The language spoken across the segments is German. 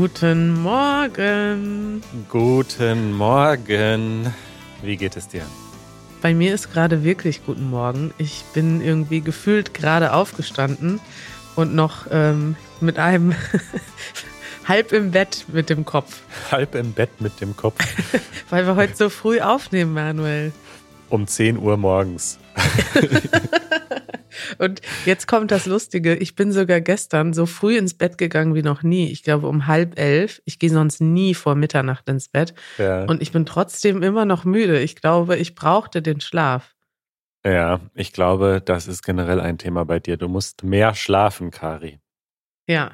Guten Morgen. Guten Morgen. Wie geht es dir? Bei mir ist gerade wirklich guten Morgen. Ich bin irgendwie gefühlt gerade aufgestanden und noch ähm, mit einem halb im Bett mit dem Kopf. Halb im Bett mit dem Kopf. Weil wir heute so früh aufnehmen, Manuel. Um 10 Uhr morgens. Und jetzt kommt das Lustige. Ich bin sogar gestern so früh ins Bett gegangen wie noch nie. Ich glaube um halb elf. Ich gehe sonst nie vor Mitternacht ins Bett. Ja. Und ich bin trotzdem immer noch müde. Ich glaube, ich brauchte den Schlaf. Ja, ich glaube, das ist generell ein Thema bei dir. Du musst mehr schlafen, Kari. Ja.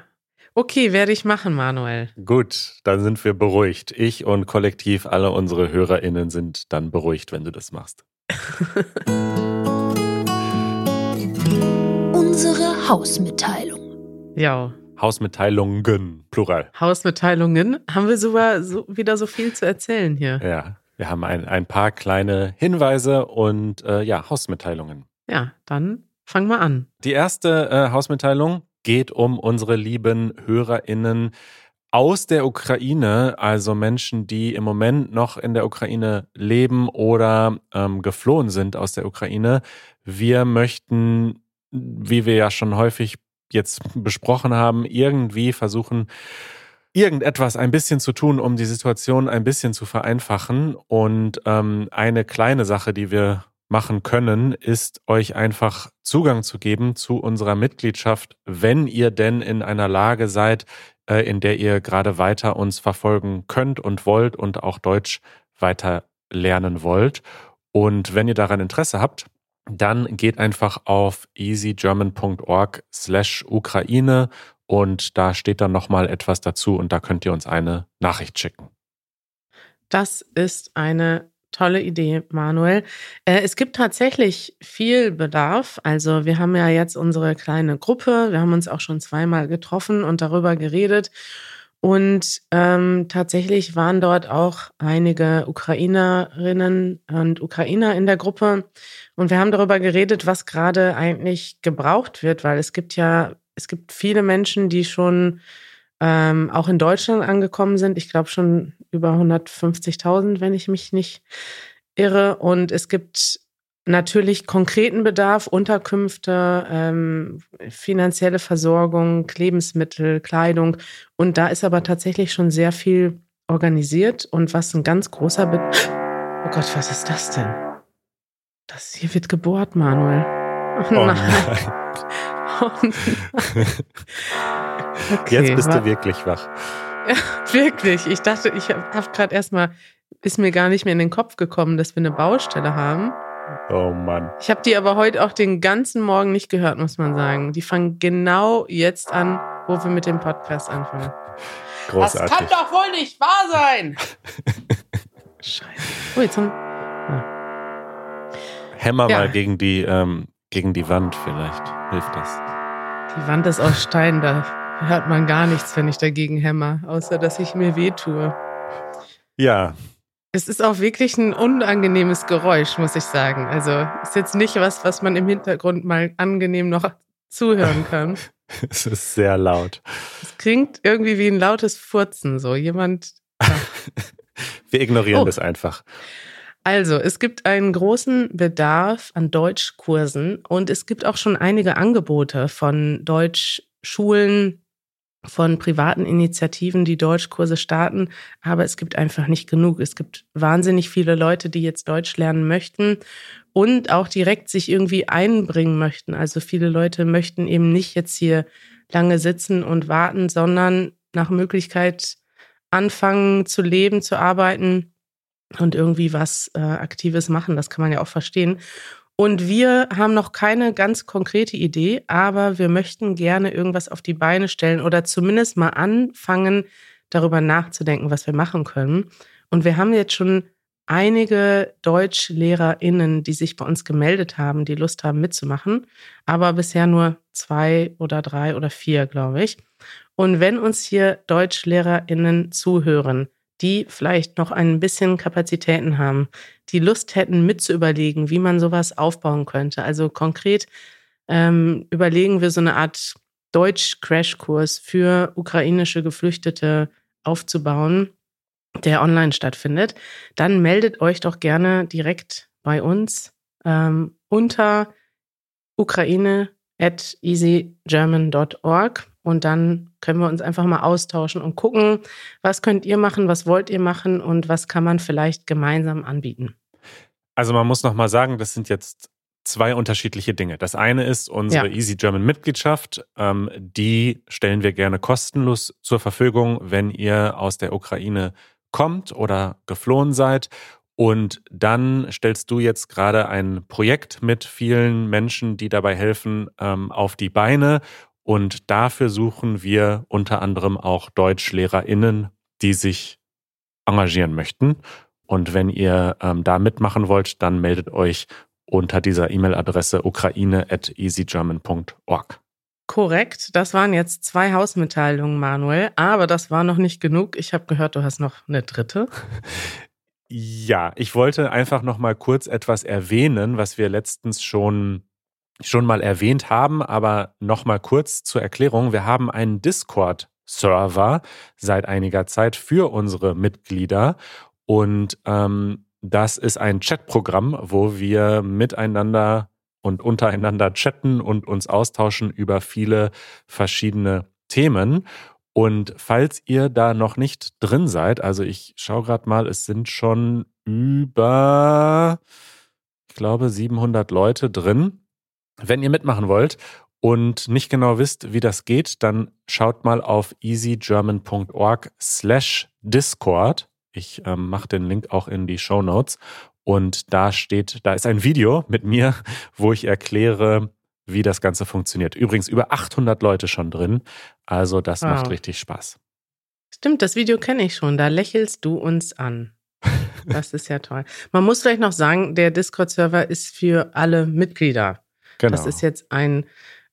Okay, werde ich machen, Manuel. Gut, dann sind wir beruhigt. Ich und kollektiv alle unsere HörerInnen sind dann beruhigt, wenn du das machst. Unsere Hausmitteilung. Ja. Hausmitteilungen, Plural. Hausmitteilungen. Haben wir sogar so, wieder so viel zu erzählen hier? Ja, wir haben ein, ein paar kleine Hinweise und äh, ja, Hausmitteilungen. Ja, dann fang mal an. Die erste äh, Hausmitteilung geht um unsere lieben HörerInnen aus der Ukraine, also Menschen, die im Moment noch in der Ukraine leben oder ähm, geflohen sind aus der Ukraine. Wir möchten, wie wir ja schon häufig jetzt besprochen haben, irgendwie versuchen, irgendetwas ein bisschen zu tun, um die Situation ein bisschen zu vereinfachen. Und ähm, eine kleine Sache, die wir machen können, ist euch einfach Zugang zu geben zu unserer Mitgliedschaft, wenn ihr denn in einer Lage seid, äh, in der ihr gerade weiter uns verfolgen könnt und wollt und auch Deutsch weiter lernen wollt. Und wenn ihr daran Interesse habt, dann geht einfach auf easygerman.org slash Ukraine und da steht dann nochmal etwas dazu und da könnt ihr uns eine Nachricht schicken. Das ist eine tolle Idee, Manuel. Äh, es gibt tatsächlich viel Bedarf. Also wir haben ja jetzt unsere kleine Gruppe. Wir haben uns auch schon zweimal getroffen und darüber geredet. Und ähm, tatsächlich waren dort auch einige Ukrainerinnen und Ukrainer in der Gruppe. Und wir haben darüber geredet, was gerade eigentlich gebraucht wird, weil es gibt ja, es gibt viele Menschen, die schon ähm, auch in Deutschland angekommen sind. Ich glaube schon über 150.000, wenn ich mich nicht irre. Und es gibt natürlich konkreten Bedarf, Unterkünfte, ähm, finanzielle Versorgung, Lebensmittel, Kleidung. Und da ist aber tatsächlich schon sehr viel organisiert. Und was ein ganz großer Be Oh Gott, was ist das denn? Das hier wird gebohrt, Manuel. Oh nein. Oh nein. Okay, Jetzt bist du wirklich wach. Ja, wirklich. Ich dachte, ich habe hab gerade erstmal, ist mir gar nicht mehr in den Kopf gekommen, dass wir eine Baustelle haben. Oh Mann. Ich habe die aber heute auch den ganzen Morgen nicht gehört, muss man sagen. Die fangen genau jetzt an, wo wir mit dem Podcast anfangen. Großartig. Das kann doch wohl nicht wahr sein. Scheiße. Oh, jetzt haben. Ah. Hämmer ja. mal gegen die, ähm, gegen die Wand, vielleicht hilft das. Die Wand ist aus Stein, da hört man gar nichts, wenn ich dagegen hämmer, außer dass ich mir wehtue. Ja. Es ist auch wirklich ein unangenehmes Geräusch, muss ich sagen. Also ist jetzt nicht was, was man im Hintergrund mal angenehm noch zuhören kann. es ist sehr laut. Es klingt irgendwie wie ein lautes Furzen, so jemand. Ja. Wir ignorieren oh. das einfach. Also, es gibt einen großen Bedarf an Deutschkursen und es gibt auch schon einige Angebote von Deutschschulen, von privaten Initiativen, die Deutschkurse starten, aber es gibt einfach nicht genug. Es gibt wahnsinnig viele Leute, die jetzt Deutsch lernen möchten und auch direkt sich irgendwie einbringen möchten. Also viele Leute möchten eben nicht jetzt hier lange sitzen und warten, sondern nach Möglichkeit anfangen zu leben, zu arbeiten und irgendwie was äh, Aktives machen. Das kann man ja auch verstehen. Und wir haben noch keine ganz konkrete Idee, aber wir möchten gerne irgendwas auf die Beine stellen oder zumindest mal anfangen, darüber nachzudenken, was wir machen können. Und wir haben jetzt schon einige DeutschlehrerInnen, die sich bei uns gemeldet haben, die Lust haben mitzumachen, aber bisher nur zwei oder drei oder vier, glaube ich. Und wenn uns hier DeutschlehrerInnen zuhören, die vielleicht noch ein bisschen Kapazitäten haben, die Lust hätten, mitzuüberlegen, wie man sowas aufbauen könnte. Also konkret ähm, überlegen wir so eine Art Deutsch-Crashkurs für ukrainische Geflüchtete aufzubauen, der online stattfindet, dann meldet euch doch gerne direkt bei uns ähm, unter ukraine at easygerman.org und dann können wir uns einfach mal austauschen und gucken, was könnt ihr machen, was wollt ihr machen und was kann man vielleicht gemeinsam anbieten. Also man muss noch mal sagen, das sind jetzt zwei unterschiedliche Dinge. Das eine ist unsere ja. Easy German Mitgliedschaft. Ähm, die stellen wir gerne kostenlos zur Verfügung, wenn ihr aus der Ukraine kommt oder geflohen seid. Und dann stellst du jetzt gerade ein Projekt mit vielen Menschen, die dabei helfen, ähm, auf die Beine. Und dafür suchen wir unter anderem auch DeutschlehrerInnen, die sich engagieren möchten. Und wenn ihr ähm, da mitmachen wollt, dann meldet euch unter dieser E-Mail-Adresse ukraine.easygerman.org. Korrekt, das waren jetzt zwei Hausmitteilungen, Manuel, aber das war noch nicht genug. Ich habe gehört, du hast noch eine dritte. Ja, ich wollte einfach noch mal kurz etwas erwähnen, was wir letztens schon schon mal erwähnt haben, aber noch mal kurz zur Erklärung. Wir haben einen Discord Server seit einiger Zeit für unsere Mitglieder und ähm, das ist ein Chatprogramm, wo wir miteinander und untereinander chatten und uns austauschen über viele verschiedene Themen. Und falls ihr da noch nicht drin seid, also ich schaue gerade mal, es sind schon über, ich glaube, 700 Leute drin. Wenn ihr mitmachen wollt und nicht genau wisst, wie das geht, dann schaut mal auf easygerman.org slash Discord. Ich ähm, mache den Link auch in die Show Notes. Und da steht, da ist ein Video mit mir, wo ich erkläre, wie das Ganze funktioniert. Übrigens über 800 Leute schon drin. Also das wow. macht richtig Spaß. Stimmt, das Video kenne ich schon. Da lächelst du uns an. Das ist ja toll. Man muss vielleicht noch sagen, der Discord-Server ist für alle Mitglieder. Genau. Das ist jetzt ein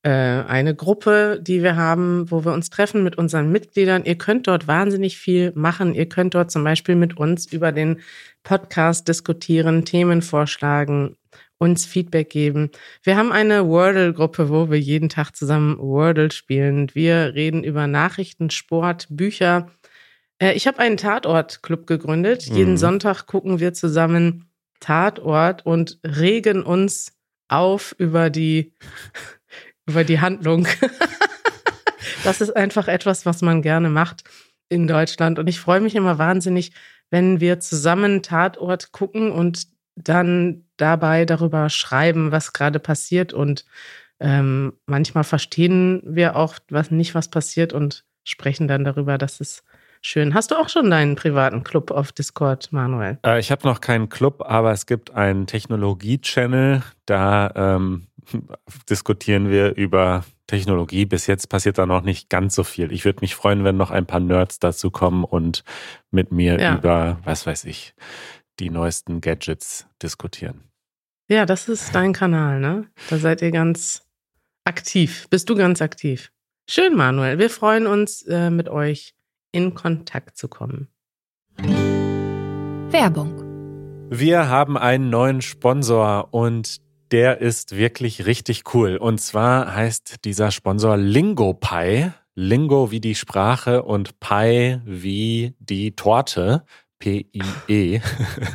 äh, eine Gruppe, die wir haben, wo wir uns treffen mit unseren Mitgliedern. Ihr könnt dort wahnsinnig viel machen. Ihr könnt dort zum Beispiel mit uns über den Podcast diskutieren, Themen vorschlagen, uns Feedback geben. Wir haben eine Wordle-Gruppe, wo wir jeden Tag zusammen Wordle spielen. Wir reden über Nachrichten, Sport, Bücher. Äh, ich habe einen Tatort-Club gegründet. Mhm. Jeden Sonntag gucken wir zusammen Tatort und regen uns auf über die über die Handlung. das ist einfach etwas, was man gerne macht in Deutschland. Und ich freue mich immer wahnsinnig, wenn wir zusammen Tatort gucken und dann dabei darüber schreiben, was gerade passiert. Und ähm, manchmal verstehen wir auch was nicht, was passiert und sprechen dann darüber. Das ist schön. Hast du auch schon deinen privaten Club auf Discord, Manuel? Äh, ich habe noch keinen Club, aber es gibt einen Technologie-Channel. Da ähm, diskutieren wir über Technologie. Bis jetzt passiert da noch nicht ganz so viel. Ich würde mich freuen, wenn noch ein paar Nerds dazu kommen und mit mir ja. über, was weiß ich, die neuesten Gadgets diskutieren. Ja, das ist dein Kanal, ne? Da seid ihr ganz aktiv. Bist du ganz aktiv? Schön, Manuel. Wir freuen uns, äh, mit euch in Kontakt zu kommen. Werbung. Wir haben einen neuen Sponsor und der ist wirklich richtig cool. Und zwar heißt dieser Sponsor LingoPie. Lingo wie die Sprache und Pie wie die Torte. P-I-E.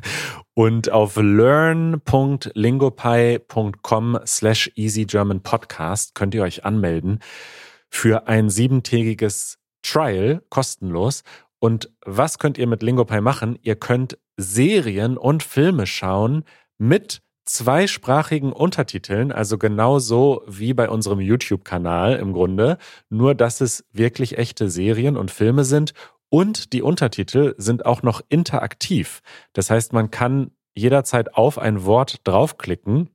und auf learn.lingopie.com slash easygermanpodcast könnt ihr euch anmelden für ein siebentägiges Trial kostenlos. Und was könnt ihr mit LingoPie machen? Ihr könnt Serien und Filme schauen mit zweisprachigen Untertiteln, also genauso wie bei unserem YouTube-Kanal im Grunde, nur dass es wirklich echte Serien und Filme sind und die Untertitel sind auch noch interaktiv. Das heißt, man kann jederzeit auf ein Wort draufklicken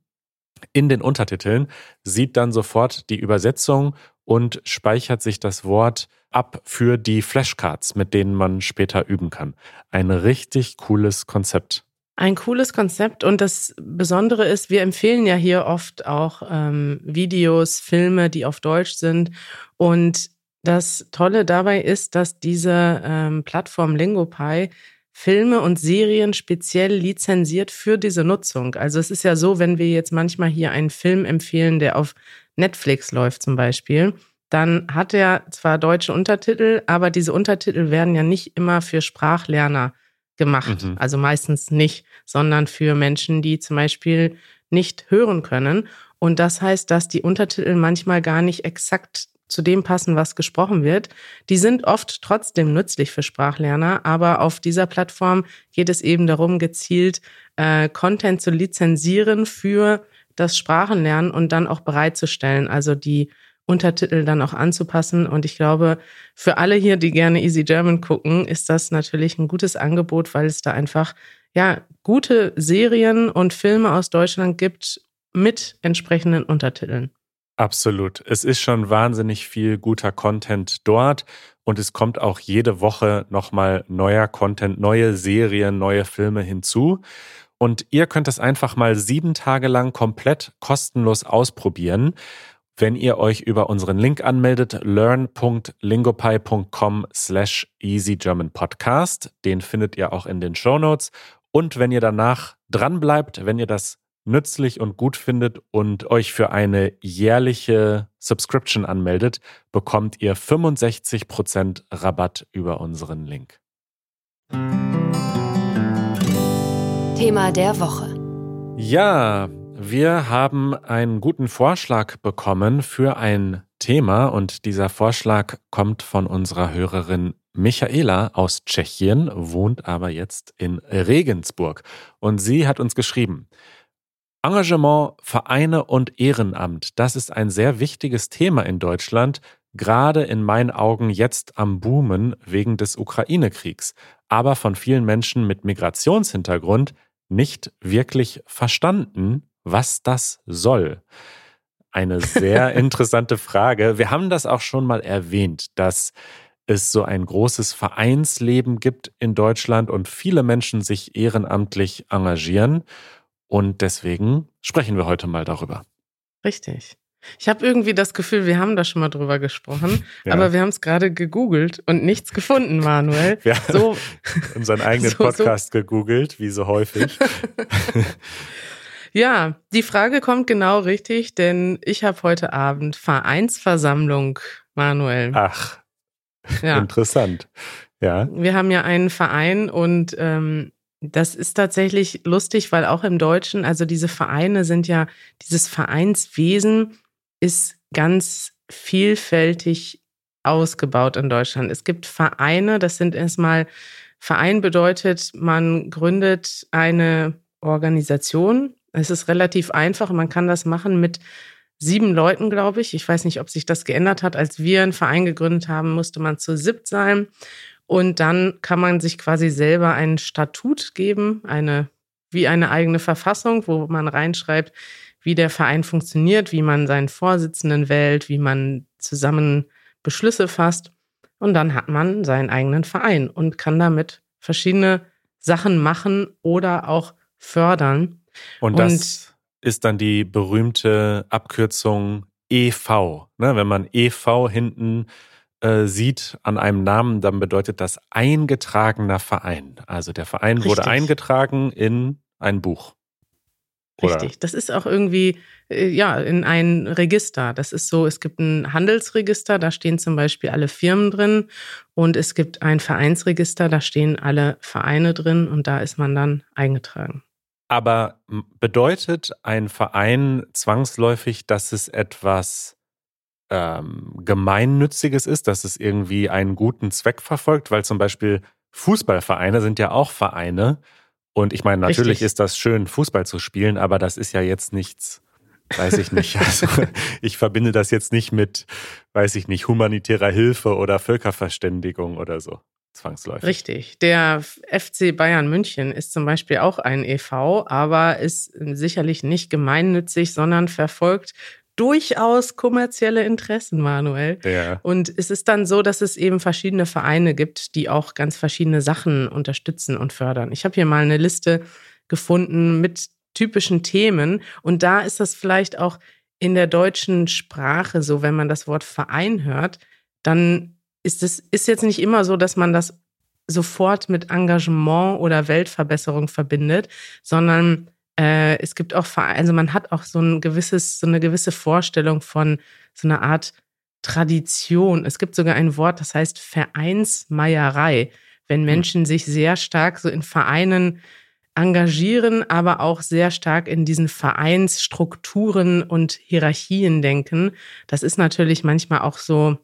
in den Untertiteln, sieht dann sofort die Übersetzung und speichert sich das Wort ab für die Flashcards, mit denen man später üben kann. Ein richtig cooles Konzept. Ein cooles Konzept und das Besondere ist, wir empfehlen ja hier oft auch ähm, Videos, Filme, die auf Deutsch sind. Und das Tolle dabei ist, dass diese ähm, Plattform LingoPie Filme und Serien speziell lizenziert für diese Nutzung. Also es ist ja so, wenn wir jetzt manchmal hier einen Film empfehlen, der auf Netflix läuft zum Beispiel, dann hat er zwar deutsche Untertitel, aber diese Untertitel werden ja nicht immer für Sprachlerner gemacht. Mhm. Also meistens nicht, sondern für Menschen, die zum Beispiel nicht hören können. Und das heißt, dass die Untertitel manchmal gar nicht exakt zu dem passen, was gesprochen wird. Die sind oft trotzdem nützlich für Sprachlerner, aber auf dieser Plattform geht es eben darum, gezielt äh, Content zu lizenzieren für das Sprachenlernen und dann auch bereitzustellen. Also die Untertitel dann auch anzupassen. Und ich glaube, für alle hier, die gerne Easy German gucken, ist das natürlich ein gutes Angebot, weil es da einfach ja gute Serien und Filme aus Deutschland gibt mit entsprechenden Untertiteln. Absolut. Es ist schon wahnsinnig viel guter Content dort und es kommt auch jede Woche nochmal neuer Content, neue Serien, neue Filme hinzu. Und ihr könnt das einfach mal sieben Tage lang komplett kostenlos ausprobieren wenn ihr euch über unseren Link anmeldet, learn.lingopie.com slash easygermanpodcast. Den findet ihr auch in den Show Notes. Und wenn ihr danach dranbleibt, wenn ihr das nützlich und gut findet und euch für eine jährliche Subscription anmeldet, bekommt ihr 65% Rabatt über unseren Link. Thema der Woche. Ja, wir haben einen guten Vorschlag bekommen für ein Thema und dieser Vorschlag kommt von unserer Hörerin Michaela aus Tschechien, wohnt aber jetzt in Regensburg. Und sie hat uns geschrieben, Engagement, Vereine und Ehrenamt, das ist ein sehr wichtiges Thema in Deutschland, gerade in meinen Augen jetzt am Boomen wegen des Ukraine-Kriegs, aber von vielen Menschen mit Migrationshintergrund nicht wirklich verstanden was das soll. Eine sehr interessante Frage. Wir haben das auch schon mal erwähnt, dass es so ein großes Vereinsleben gibt in Deutschland und viele Menschen sich ehrenamtlich engagieren. Und deswegen sprechen wir heute mal darüber. Richtig. Ich habe irgendwie das Gefühl, wir haben da schon mal drüber gesprochen, ja. aber wir haben es gerade gegoogelt und nichts gefunden, Manuel. Wir haben so, unseren eigenen so, Podcast so. gegoogelt, wie so häufig. Ja, die Frage kommt genau richtig, denn ich habe heute Abend Vereinsversammlung, Manuel. Ach, ja. interessant. Ja. Wir haben ja einen Verein und ähm, das ist tatsächlich lustig, weil auch im Deutschen, also diese Vereine sind ja, dieses Vereinswesen ist ganz vielfältig ausgebaut in Deutschland. Es gibt Vereine, das sind erstmal, Verein bedeutet, man gründet eine Organisation, es ist relativ einfach. Man kann das machen mit sieben Leuten, glaube ich. Ich weiß nicht, ob sich das geändert hat. Als wir einen Verein gegründet haben, musste man zu siebt sein. Und dann kann man sich quasi selber ein Statut geben, eine, wie eine eigene Verfassung, wo man reinschreibt, wie der Verein funktioniert, wie man seinen Vorsitzenden wählt, wie man zusammen Beschlüsse fasst. Und dann hat man seinen eigenen Verein und kann damit verschiedene Sachen machen oder auch fördern. Und das und, ist dann die berühmte Abkürzung EV. Ne? Wenn man EV hinten äh, sieht an einem Namen, dann bedeutet das eingetragener Verein. Also der Verein Richtig. wurde eingetragen in ein Buch. Oder? Richtig. Das ist auch irgendwie, äh, ja, in ein Register. Das ist so, es gibt ein Handelsregister, da stehen zum Beispiel alle Firmen drin. Und es gibt ein Vereinsregister, da stehen alle Vereine drin und da ist man dann eingetragen. Aber bedeutet ein Verein zwangsläufig, dass es etwas ähm, Gemeinnütziges ist, dass es irgendwie einen guten Zweck verfolgt? Weil zum Beispiel Fußballvereine sind ja auch Vereine. Und ich meine, natürlich Richtig. ist das schön, Fußball zu spielen, aber das ist ja jetzt nichts, weiß ich nicht. Also ich verbinde das jetzt nicht mit, weiß ich nicht, humanitärer Hilfe oder Völkerverständigung oder so zwangsläufig. Richtig. Der FC Bayern München ist zum Beispiel auch ein EV, aber ist sicherlich nicht gemeinnützig, sondern verfolgt durchaus kommerzielle Interessen, Manuel. Ja. Und es ist dann so, dass es eben verschiedene Vereine gibt, die auch ganz verschiedene Sachen unterstützen und fördern. Ich habe hier mal eine Liste gefunden mit typischen Themen und da ist das vielleicht auch in der deutschen Sprache so, wenn man das Wort Verein hört, dann ist es ist jetzt nicht immer so, dass man das sofort mit Engagement oder Weltverbesserung verbindet, sondern äh, es gibt auch, also man hat auch so ein gewisses, so eine gewisse Vorstellung von so einer Art Tradition. Es gibt sogar ein Wort, das heißt Vereinsmeierei, wenn hm. Menschen sich sehr stark so in Vereinen engagieren, aber auch sehr stark in diesen Vereinsstrukturen und Hierarchien denken. Das ist natürlich manchmal auch so,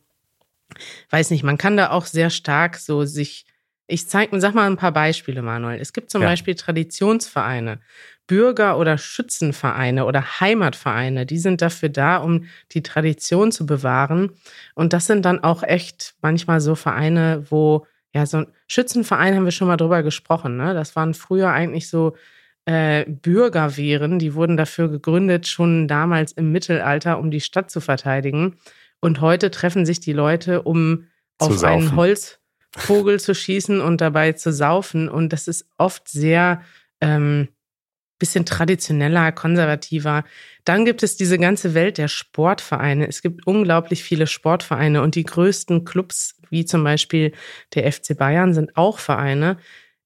weiß nicht, man kann da auch sehr stark so sich, ich zeige, sag mal ein paar Beispiele, Manuel. Es gibt zum ja. Beispiel Traditionsvereine, Bürger- oder Schützenvereine oder Heimatvereine, die sind dafür da, um die Tradition zu bewahren. Und das sind dann auch echt manchmal so Vereine, wo ja, so ein Schützenverein haben wir schon mal drüber gesprochen. Ne? Das waren früher eigentlich so äh, Bürgerwehren, die wurden dafür gegründet, schon damals im Mittelalter, um die Stadt zu verteidigen. Und heute treffen sich die Leute, um auf saufen. einen Holzvogel zu schießen und dabei zu saufen. Und das ist oft sehr ähm, bisschen traditioneller, konservativer. Dann gibt es diese ganze Welt der Sportvereine. Es gibt unglaublich viele Sportvereine und die größten Clubs, wie zum Beispiel der FC Bayern, sind auch Vereine.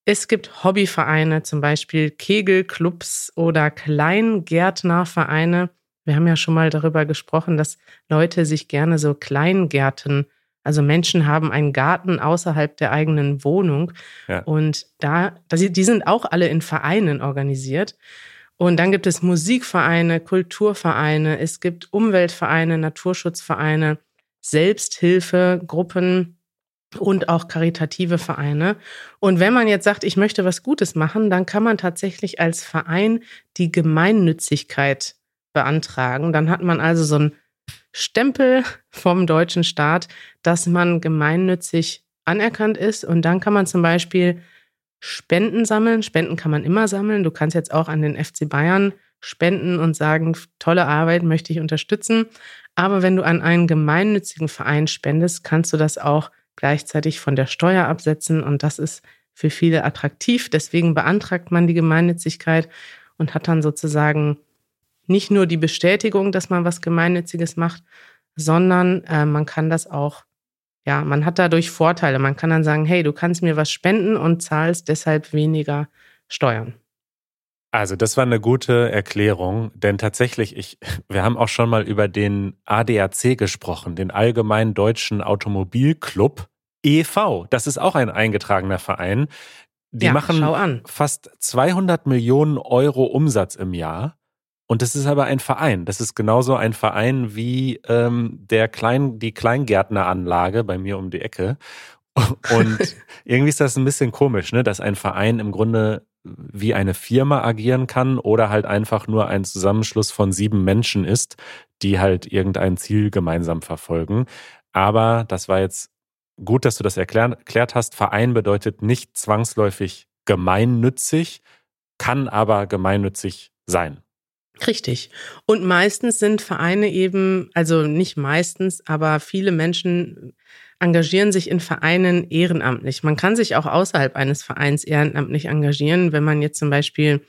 Es gibt Hobbyvereine, zum Beispiel Kegelclubs oder Kleingärtnervereine. Wir haben ja schon mal darüber gesprochen, dass Leute sich gerne so Kleingärten also Menschen haben einen Garten außerhalb der eigenen Wohnung. Ja. Und da, die sind auch alle in Vereinen organisiert. Und dann gibt es Musikvereine, Kulturvereine, es gibt Umweltvereine, Naturschutzvereine, Selbsthilfegruppen und auch karitative Vereine. Und wenn man jetzt sagt, ich möchte was Gutes machen, dann kann man tatsächlich als Verein die Gemeinnützigkeit beantragen. Dann hat man also so ein Stempel vom deutschen Staat, dass man gemeinnützig anerkannt ist. Und dann kann man zum Beispiel Spenden sammeln. Spenden kann man immer sammeln. Du kannst jetzt auch an den FC Bayern spenden und sagen, tolle Arbeit möchte ich unterstützen. Aber wenn du an einen gemeinnützigen Verein spendest, kannst du das auch gleichzeitig von der Steuer absetzen. Und das ist für viele attraktiv. Deswegen beantragt man die Gemeinnützigkeit und hat dann sozusagen nicht nur die Bestätigung, dass man was Gemeinnütziges macht, sondern äh, man kann das auch, ja, man hat dadurch Vorteile. Man kann dann sagen, hey, du kannst mir was spenden und zahlst deshalb weniger Steuern. Also, das war eine gute Erklärung, denn tatsächlich, ich, wir haben auch schon mal über den ADAC gesprochen, den Allgemeinen Deutschen Automobilclub e.V. Das ist auch ein eingetragener Verein. Die ja, machen fast 200 Millionen Euro Umsatz im Jahr. Und das ist aber ein Verein. Das ist genauso ein Verein wie ähm, der Klein, die Kleingärtneranlage bei mir um die Ecke. Und irgendwie ist das ein bisschen komisch, ne, dass ein Verein im Grunde wie eine Firma agieren kann oder halt einfach nur ein Zusammenschluss von sieben Menschen ist, die halt irgendein Ziel gemeinsam verfolgen. Aber das war jetzt gut, dass du das erklärt, erklärt hast. Verein bedeutet nicht zwangsläufig gemeinnützig, kann aber gemeinnützig sein. Richtig. Und meistens sind Vereine eben, also nicht meistens, aber viele Menschen engagieren sich in Vereinen ehrenamtlich. Man kann sich auch außerhalb eines Vereins ehrenamtlich engagieren, wenn man jetzt zum Beispiel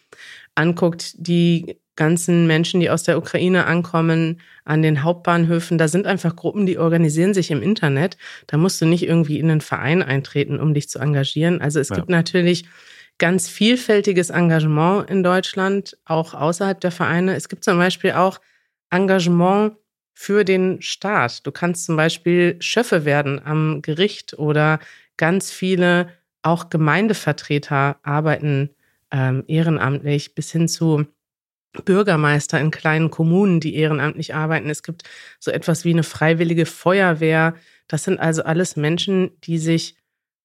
anguckt, die ganzen Menschen, die aus der Ukraine ankommen, an den Hauptbahnhöfen, da sind einfach Gruppen, die organisieren sich im Internet. Da musst du nicht irgendwie in einen Verein eintreten, um dich zu engagieren. Also es ja. gibt natürlich ganz vielfältiges Engagement in Deutschland, auch außerhalb der Vereine. Es gibt zum Beispiel auch Engagement für den Staat. Du kannst zum Beispiel Schöffe werden am Gericht oder ganz viele auch Gemeindevertreter arbeiten ähm, ehrenamtlich bis hin zu Bürgermeister in kleinen Kommunen, die ehrenamtlich arbeiten. Es gibt so etwas wie eine freiwillige Feuerwehr. Das sind also alles Menschen, die sich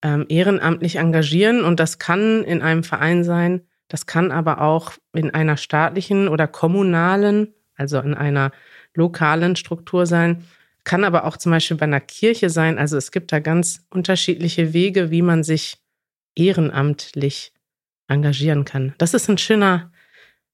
ähm, ehrenamtlich engagieren. Und das kann in einem Verein sein, das kann aber auch in einer staatlichen oder kommunalen, also in einer lokalen Struktur sein, kann aber auch zum Beispiel bei einer Kirche sein. Also es gibt da ganz unterschiedliche Wege, wie man sich ehrenamtlich engagieren kann. Das ist ein schöner,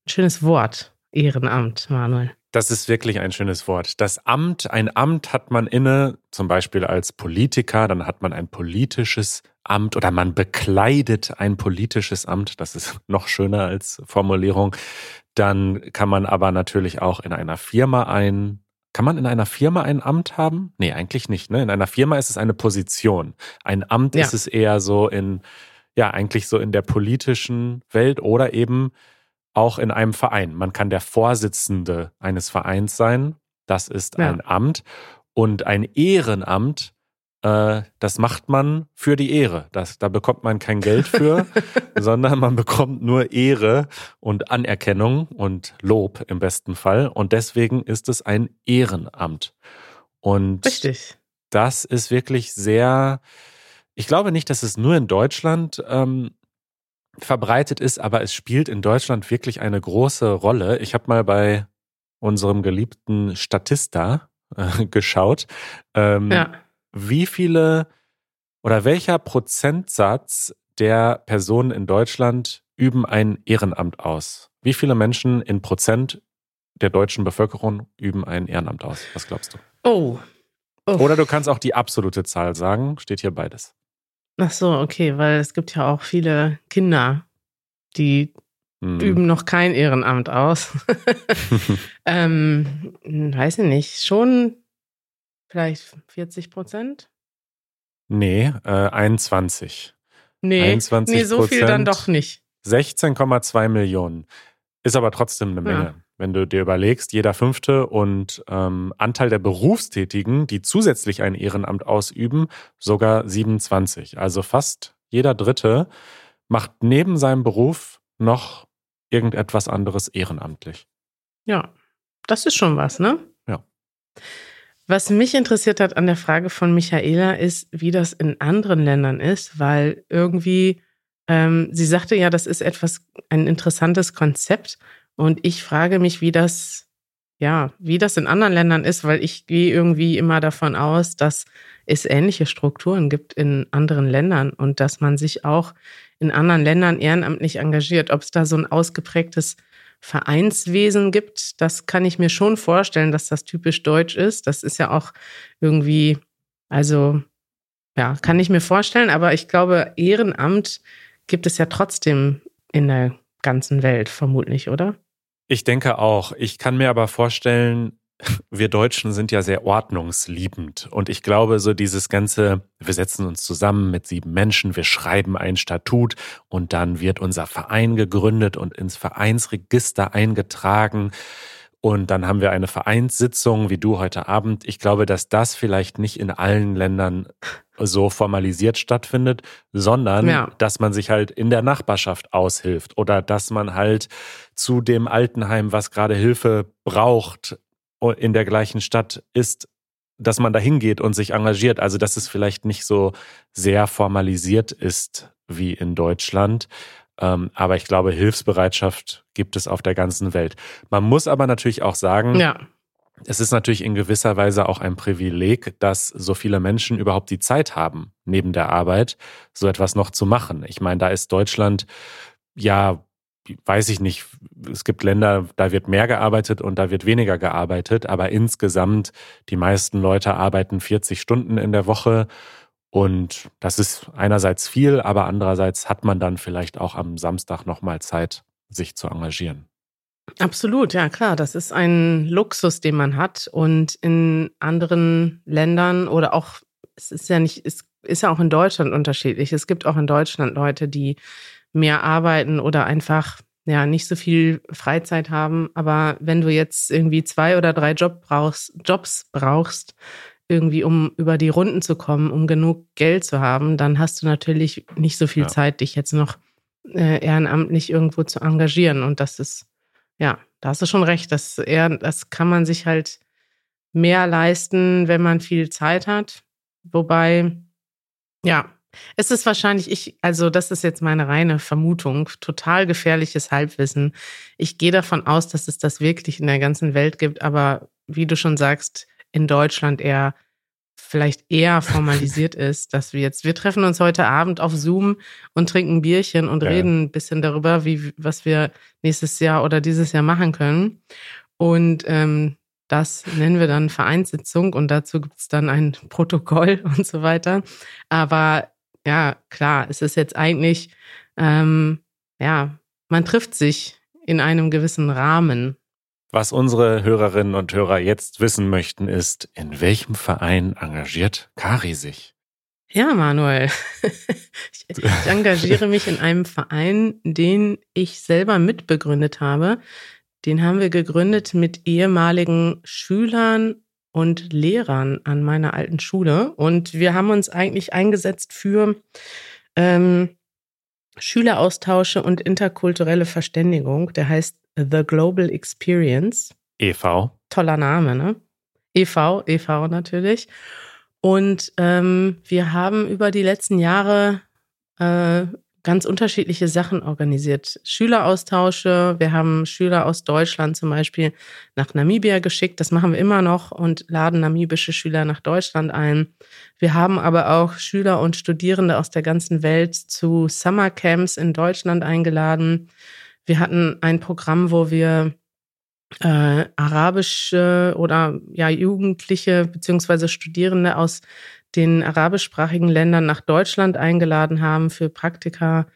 ein schönes Wort, Ehrenamt, Manuel. Das ist wirklich ein schönes Wort. Das Amt, ein Amt hat man inne, zum Beispiel als Politiker, dann hat man ein politisches Amt oder man bekleidet ein politisches Amt. Das ist noch schöner als Formulierung. Dann kann man aber natürlich auch in einer Firma ein kann man in einer Firma ein Amt haben? Nee, eigentlich nicht. Ne? In einer Firma ist es eine Position. Ein Amt ja. ist es eher so in, ja, eigentlich so in der politischen Welt oder eben auch in einem Verein. Man kann der Vorsitzende eines Vereins sein. Das ist ja. ein Amt. Und ein Ehrenamt, äh, das macht man für die Ehre. Das, da bekommt man kein Geld für, sondern man bekommt nur Ehre und Anerkennung und Lob im besten Fall. Und deswegen ist es ein Ehrenamt. Und Richtig. das ist wirklich sehr, ich glaube nicht, dass es nur in Deutschland ähm, verbreitet ist, aber es spielt in Deutschland wirklich eine große Rolle. Ich habe mal bei unserem geliebten Statista äh, geschaut, ähm, Ja. wie viele oder welcher Prozentsatz der Personen in Deutschland üben ein Ehrenamt aus? Wie viele Menschen in Prozent der deutschen Bevölkerung üben ein Ehrenamt aus? Was glaubst du? Oh. oh. Oder du kannst auch die absolute Zahl sagen, steht hier beides. Ach so, okay, weil es gibt ja auch viele Kinder, die Hm. üben noch kein Ehrenamt aus. ähm, weiß ich nicht, schon vielleicht 40 Prozent? Nee, äh, 21. Nee, 21 nee, so viel dann doch nicht. 16,2 Millionen. Ist aber trotzdem eine Ja. Wenn du dir überlegst, jeder fünfte und ähm, Anteil der Berufstätigen, die zusätzlich ein Ehrenamt ausüben, sogar 27. Also fast jeder Dritte macht neben seinem Beruf noch irgendetwas anderes ehrenamtlich. Ja, das ist schon was, ne? Ja. Was mich interessiert hat an der Frage von Michaela ist, wie das in anderen Ländern ist, weil irgendwie, ähm, sie sagte ja, das ist etwas, ein interessantes Konzept. Und ich frage mich, wie das, ja, wie das in anderen Ländern ist, weil ich gehe irgendwie immer davon aus, dass es ähnliche Strukturen gibt in anderen Ländern und dass man sich auch in anderen Ländern ehrenamtlich engagiert. Ob es da so ein ausgeprägtes Vereinswesen gibt, das kann ich mir schon vorstellen, dass das typisch deutsch ist. Das ist ja auch irgendwie, also ja, kann ich mir vorstellen, aber ich glaube, Ehrenamt gibt es ja trotzdem in der ganzen Welt, vermutlich, oder? Ich denke auch. Ich kann mir aber vorstellen, wir Deutschen sind ja sehr ordnungsliebend. Und ich glaube, so dieses ganze, wir setzen uns zusammen mit sieben Menschen, wir schreiben ein Statut und dann wird unser Verein gegründet und ins Vereinsregister eingetragen. Und dann haben wir eine Vereinssitzung, wie du heute Abend. Ich glaube, dass das vielleicht nicht in allen Ländern so formalisiert stattfindet, sondern Ja. dass man sich halt in der Nachbarschaft aushilft oder dass man halt zu dem Altenheim, was gerade Hilfe braucht, in der gleichen Stadt ist, dass man da hingeht und sich engagiert. Also, dass es vielleicht nicht so sehr formalisiert ist wie in Deutschland. Ähm, aber ich glaube, Hilfsbereitschaft gibt es auf der ganzen Welt. Man muss aber natürlich auch sagen, Ja, es ist natürlich in gewisser Weise auch ein Privileg, dass so viele Menschen überhaupt die Zeit haben, neben der Arbeit so etwas noch zu machen. Ich meine, da ist Deutschland, ja, weiß ich nicht, es gibt Länder, da wird mehr gearbeitet und da wird weniger gearbeitet, aber insgesamt, die meisten Leute arbeiten 40 Stunden in der Woche und das ist einerseits viel, aber andererseits hat man dann vielleicht auch am Samstag nochmal Zeit, sich zu engagieren. Absolut, ja klar. Das ist ein Luxus, den man hat. Und in anderen Ländern oder auch, es ist ja nicht, es ist ja auch in Deutschland unterschiedlich. Es gibt auch in Deutschland Leute, die mehr arbeiten oder einfach ja nicht so viel Freizeit haben. Aber wenn du jetzt irgendwie zwei oder drei Job brauchst, Jobs brauchst, irgendwie um über die Runden zu kommen, um genug Geld zu haben, dann hast du natürlich nicht so viel Ja. Zeit, dich jetzt noch äh, ehrenamtlich irgendwo zu engagieren. Und das ist ja, da hast du schon recht. Das, eher, das kann man sich halt mehr leisten, wenn man viel Zeit hat. Wobei, ja, es ist wahrscheinlich, ich, also das ist jetzt meine reine Vermutung, total gefährliches Halbwissen. Ich gehe davon aus, dass es das wirklich in der ganzen Welt gibt, aber wie du schon sagst, in Deutschland eher vielleicht eher formalisiert ist, dass wir jetzt, wir treffen uns heute Abend auf Zoom und trinken ein Bierchen und Ja. reden ein bisschen darüber, wie, was wir nächstes Jahr oder dieses Jahr machen können. Und ähm, das nennen wir dann Vereinssitzung und dazu gibt es dann ein Protokoll und so weiter. Aber ja, klar, es ist jetzt eigentlich, ähm, ja, man trifft sich in einem gewissen Rahmen. Was unsere Hörerinnen und Hörer jetzt wissen möchten, ist, in welchem Verein engagiert Kari sich? Ja, Manuel. ich, ich engagiere mich in einem Verein, den ich selber mitbegründet habe. Den haben wir gegründet mit ehemaligen Schülern und Lehrern an meiner alten Schule. Und wir haben uns eigentlich eingesetzt für ähm, Schüleraustausche und interkulturelle Verständigung. Der heißt The Global Experience. EV. Toller Name, ne? EV, EV natürlich. Und ähm, wir haben über die letzten Jahre äh, ganz unterschiedliche Sachen organisiert. Schüleraustausche. Wir haben Schüler aus Deutschland zum Beispiel nach Namibia geschickt. Das machen wir immer noch und laden namibische Schüler nach Deutschland ein. Wir haben aber auch Schüler und Studierende aus der ganzen Welt zu Summercamps in Deutschland eingeladen. Wir hatten ein Programm, wo wir äh, arabische oder ja Jugendliche beziehungsweise Studierende aus den arabischsprachigen Ländern nach Deutschland eingeladen haben für Praktika.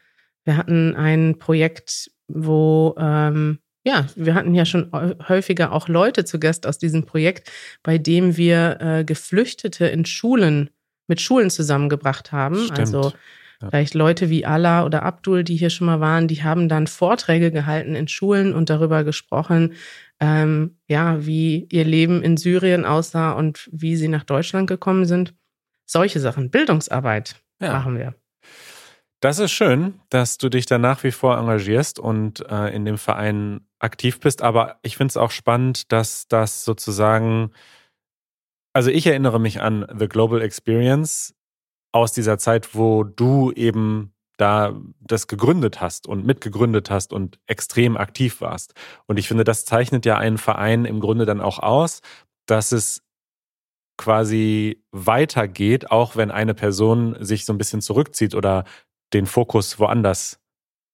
Wir hatten ein Projekt, wo ähm, ja, wir hatten ja schon häufiger auch Leute zu Gast aus diesem Projekt, bei dem wir äh, Geflüchtete in Schulen mit Schulen zusammengebracht haben. Stimmt. Also. Vielleicht Leute wie Allah oder Abdul, die hier schon mal waren, die haben dann Vorträge gehalten in Schulen und darüber gesprochen, ähm, ja, wie ihr Leben in Syrien aussah und wie sie nach Deutschland gekommen sind. Solche Sachen. Bildungsarbeit Ja. machen wir. Das ist schön, dass du dich da nach wie vor engagierst und äh, in dem Verein aktiv bist. Aber ich finde es auch spannend, dass das sozusagen, also ich erinnere mich an The Global Experience aus dieser Zeit, wo du eben da das gegründet hast und mitgegründet hast und extrem aktiv warst. Und ich finde, das zeichnet ja einen Verein im Grunde dann auch aus, dass es quasi weitergeht, auch wenn eine Person sich so ein bisschen zurückzieht oder den Fokus woanders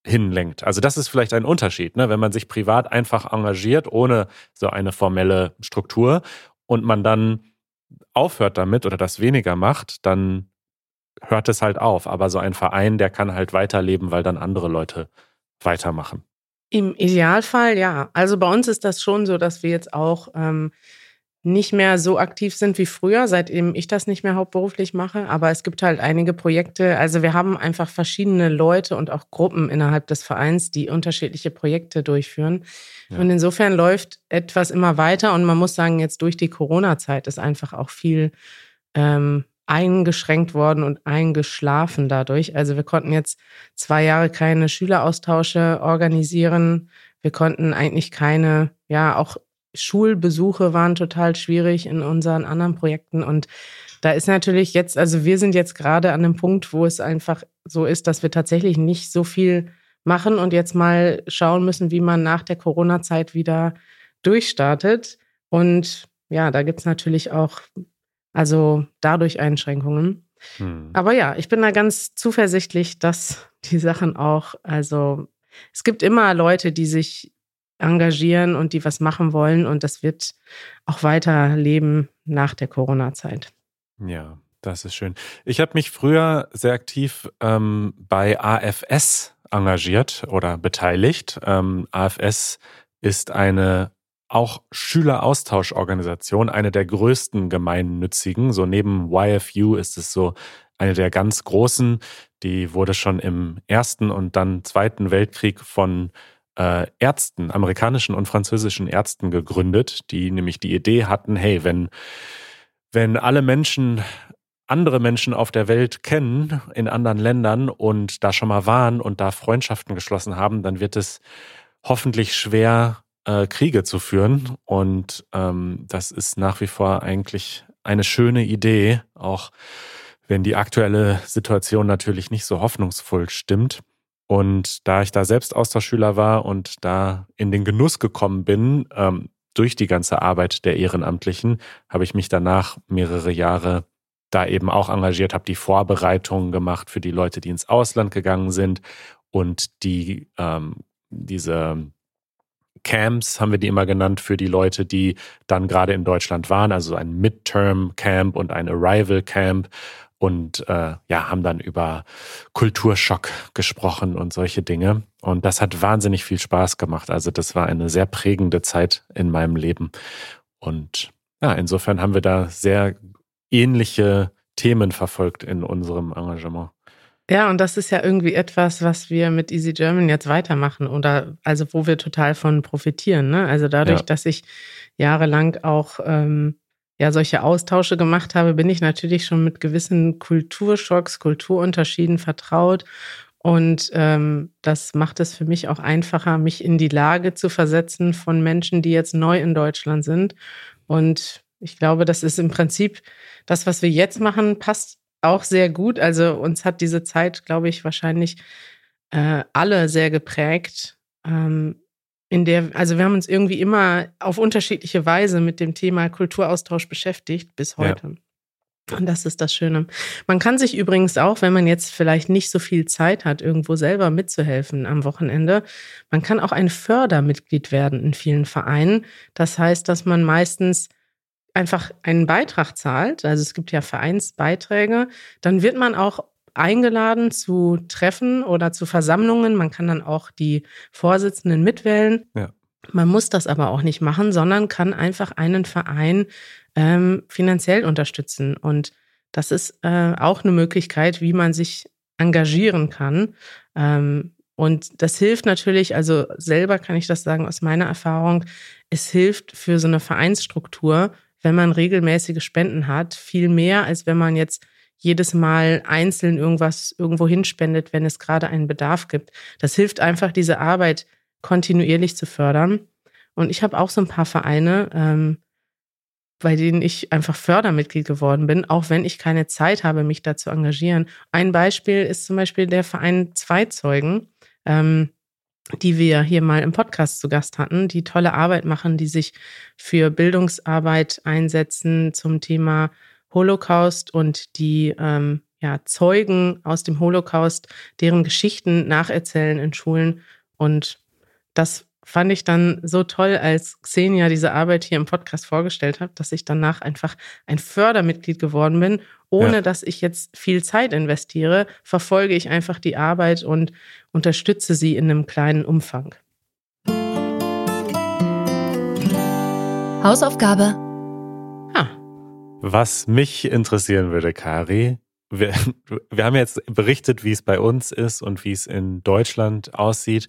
hinlenkt. Also das ist vielleicht ein Unterschied, ne? wenn man sich privat einfach engagiert, ohne so eine formelle Struktur und man dann aufhört damit oder das weniger macht, dann hört es halt auf. Aber so ein Verein, der kann halt weiterleben, weil dann andere Leute weitermachen. Im Idealfall ja. Also bei uns ist das schon so, dass wir jetzt auch ähm, nicht mehr so aktiv sind wie früher, seitdem ich das nicht mehr hauptberuflich mache. Aber es gibt halt einige Projekte. Also wir haben einfach verschiedene Leute und auch Gruppen innerhalb des Vereins, die unterschiedliche Projekte durchführen. Ja. Und insofern läuft etwas immer weiter. Und man muss sagen, jetzt durch die Corona-Zeit ist einfach auch viel ähm, eingeschränkt worden und eingeschlafen dadurch. Also wir konnten jetzt zwei Jahre keine Schüleraustausche organisieren. Wir konnten eigentlich keine, ja, auch Schulbesuche waren total schwierig in unseren anderen Projekten. Und da ist natürlich jetzt, also wir sind jetzt gerade an dem Punkt, wo es einfach so ist, dass wir tatsächlich nicht so viel machen und jetzt mal schauen müssen, wie man nach der Corona-Zeit wieder durchstartet. Und ja, da gibt's natürlich auch, also dadurch Einschränkungen. Hm. Aber ja, ich bin da ganz zuversichtlich, dass die Sachen auch, also es gibt immer Leute, die sich engagieren und die was machen wollen und das wird auch weiterleben nach der Corona-Zeit. Ja, das ist schön. Ich habe mich früher sehr aktiv ähm, bei AFS engagiert oder beteiligt. Ähm, AFS ist eine auch Schüleraustauschorganisation, eine der größten gemeinnützigen. So neben YFU ist es so eine der ganz großen. Die wurde schon im Ersten und dann Zweiten Weltkrieg von äh, Ärzten, amerikanischen und französischen Ärzten gegründet, die nämlich die Idee hatten, hey, wenn, wenn alle Menschen andere Menschen auf der Welt kennen, in anderen Ländern und da schon mal waren und da Freundschaften geschlossen haben, dann wird es hoffentlich schwer, äh, Kriege zu führen. Und ähm, das ist nach wie vor eigentlich eine schöne Idee, auch wenn die aktuelle Situation natürlich nicht so hoffnungsvoll stimmt. Und da ich da selbst Austauschschüler war und da in den Genuss gekommen bin, ähm, durch die ganze Arbeit der Ehrenamtlichen, habe ich mich danach mehrere Jahre da eben auch engagiert, habe die Vorbereitungen gemacht für die Leute, die ins Ausland gegangen sind und die ähm, diese Camps haben wir die immer genannt für die Leute, die dann gerade in Deutschland waren, also ein Midterm Camp und ein Arrival Camp und äh, ja, haben dann über Kulturschock gesprochen und solche Dinge. Und das hat wahnsinnig viel Spaß gemacht. Also das war eine sehr prägende Zeit in meinem Leben. Und ja, insofern haben wir da sehr ähnliche Themen verfolgt in unserem Engagement. Ja, und das ist ja irgendwie etwas, was wir mit Easy German jetzt weitermachen oder also wo wir total von profitieren. Ne? Also dadurch, Ja. dass ich jahrelang auch ähm, ja solche Austausche gemacht habe, bin ich natürlich schon mit gewissen Kulturschocks, Kulturunterschieden vertraut. Und ähm, das macht es für mich auch einfacher, mich in die Lage zu versetzen von Menschen, die jetzt neu in Deutschland sind. Und ich glaube, das ist im Prinzip das, was wir jetzt machen, passt auch sehr gut. Also uns hat diese Zeit, glaube ich, wahrscheinlich äh, alle sehr geprägt. Ähm, in der, also wir haben uns irgendwie immer auf unterschiedliche Weise mit dem Thema Kulturaustausch beschäftigt bis heute. Ja. Und das ist das Schöne. Man kann sich übrigens auch, wenn man jetzt vielleicht nicht so viel Zeit hat, irgendwo selber mitzuhelfen am Wochenende, man kann auch ein Fördermitglied werden in vielen Vereinen. Das heißt, dass man meistens einfach einen Beitrag zahlt, also es gibt ja Vereinsbeiträge, dann wird man auch eingeladen zu Treffen oder zu Versammlungen. Man kann dann auch die Vorsitzenden mitwählen. Ja. Man muss das aber auch nicht machen, sondern kann einfach einen Verein ähm, finanziell unterstützen. Und das ist äh, auch eine Möglichkeit, wie man sich engagieren kann. Ähm, und das hilft natürlich, also selber kann ich das sagen aus meiner Erfahrung, es hilft für so eine Vereinsstruktur, wenn man regelmäßige Spenden hat, viel mehr, als wenn man jetzt jedes Mal einzeln irgendwas irgendwo hinspendet, wenn es gerade einen Bedarf gibt. Das hilft einfach, diese Arbeit kontinuierlich zu fördern. Und ich habe auch so ein paar Vereine, ähm, bei denen ich einfach Fördermitglied geworden bin, auch wenn ich keine Zeit habe, mich da zu engagieren. Ein Beispiel ist zum Beispiel der Verein Zweizeugen, ähm, die wir hier mal im Podcast zu Gast hatten, die tolle Arbeit machen, die sich für Bildungsarbeit einsetzen zum Thema Holocaust und die ähm, ja, Zeugen aus dem Holocaust, deren Geschichten nacherzählen in Schulen. Und das fand ich dann so toll, als Xenia diese Arbeit hier im Podcast vorgestellt hat, dass ich danach einfach ein Fördermitglied geworden bin. Ohne ja. dass ich jetzt viel Zeit investiere, verfolge ich einfach die Arbeit und unterstütze sie in einem kleinen Umfang. Hausaufgabe was mich interessieren würde, Kari, wir, wir haben jetzt berichtet, wie es bei uns ist und wie es in Deutschland aussieht.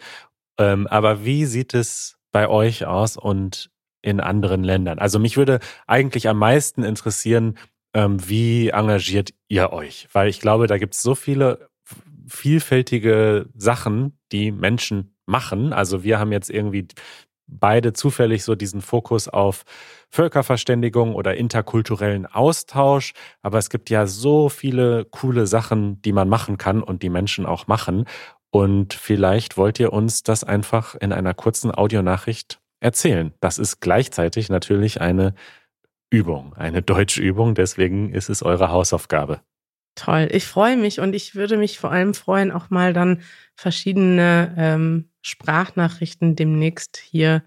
Ähm, aber wie sieht es bei euch aus und in anderen Ländern? Also mich würde eigentlich am meisten interessieren, ähm, wie engagiert ihr euch? Weil ich glaube, da gibt es so viele vielfältige Sachen, die Menschen machen. Also wir haben jetzt irgendwie beide zufällig so diesen Fokus auf Völkerverständigung oder interkulturellen Austausch. Aber es gibt ja so viele coole Sachen, die man machen kann und die Menschen auch machen. Und vielleicht wollt ihr uns das einfach in einer kurzen Audionachricht erzählen. Das ist gleichzeitig natürlich eine Übung, eine Deutschübung. Deswegen ist es eure Hausaufgabe. Toll, ich freue mich und ich würde mich vor allem freuen, auch mal dann verschiedene ähm, Sprachnachrichten demnächst hier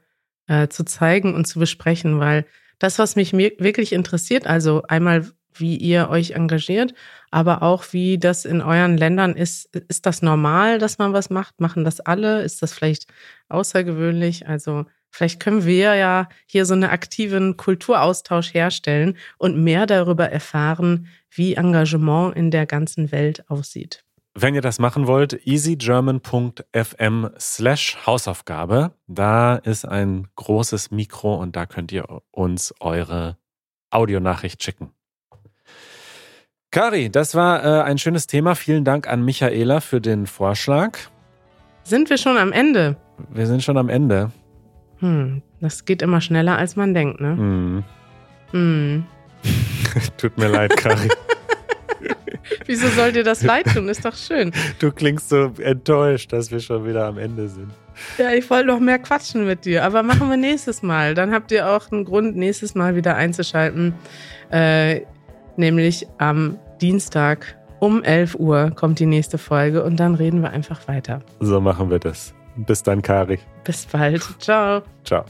äh, zu zeigen und zu besprechen, weil das, was mich wirklich interessiert, also einmal, wie ihr euch engagiert, aber auch, wie das in euren Ländern ist. Ist das normal, dass man was macht? Machen das alle? Ist das vielleicht außergewöhnlich? Also vielleicht können wir ja hier so einen aktiven Kulturaustausch herstellen und mehr darüber erfahren, wie Engagement in der ganzen Welt aussieht. Wenn ihr das machen wollt, easygerman.fm slash Hausaufgabe. Da ist ein großes Mikro und da könnt ihr uns eure Audionachricht schicken. Kari, das war äh, ein schönes Thema. Vielen Dank an Michaela für den Vorschlag. Sind wir schon am Ende? Wir sind schon am Ende. Hm, das geht immer schneller, als man denkt, ne? Hm. Hm. Tut mir leid, Kari. Wieso soll dir das leid tun? Ist doch schön. Du klingst so enttäuscht, dass wir schon wieder am Ende sind. Ja, ich wollte noch mehr quatschen mit dir, aber machen wir nächstes Mal. Dann habt ihr auch einen Grund, nächstes Mal wieder einzuschalten. Äh, nämlich am Dienstag um 11 Uhr kommt die nächste Folge und dann reden wir einfach weiter. So machen wir das. Bis dann, Kari. Bis bald. Ciao. Ciao.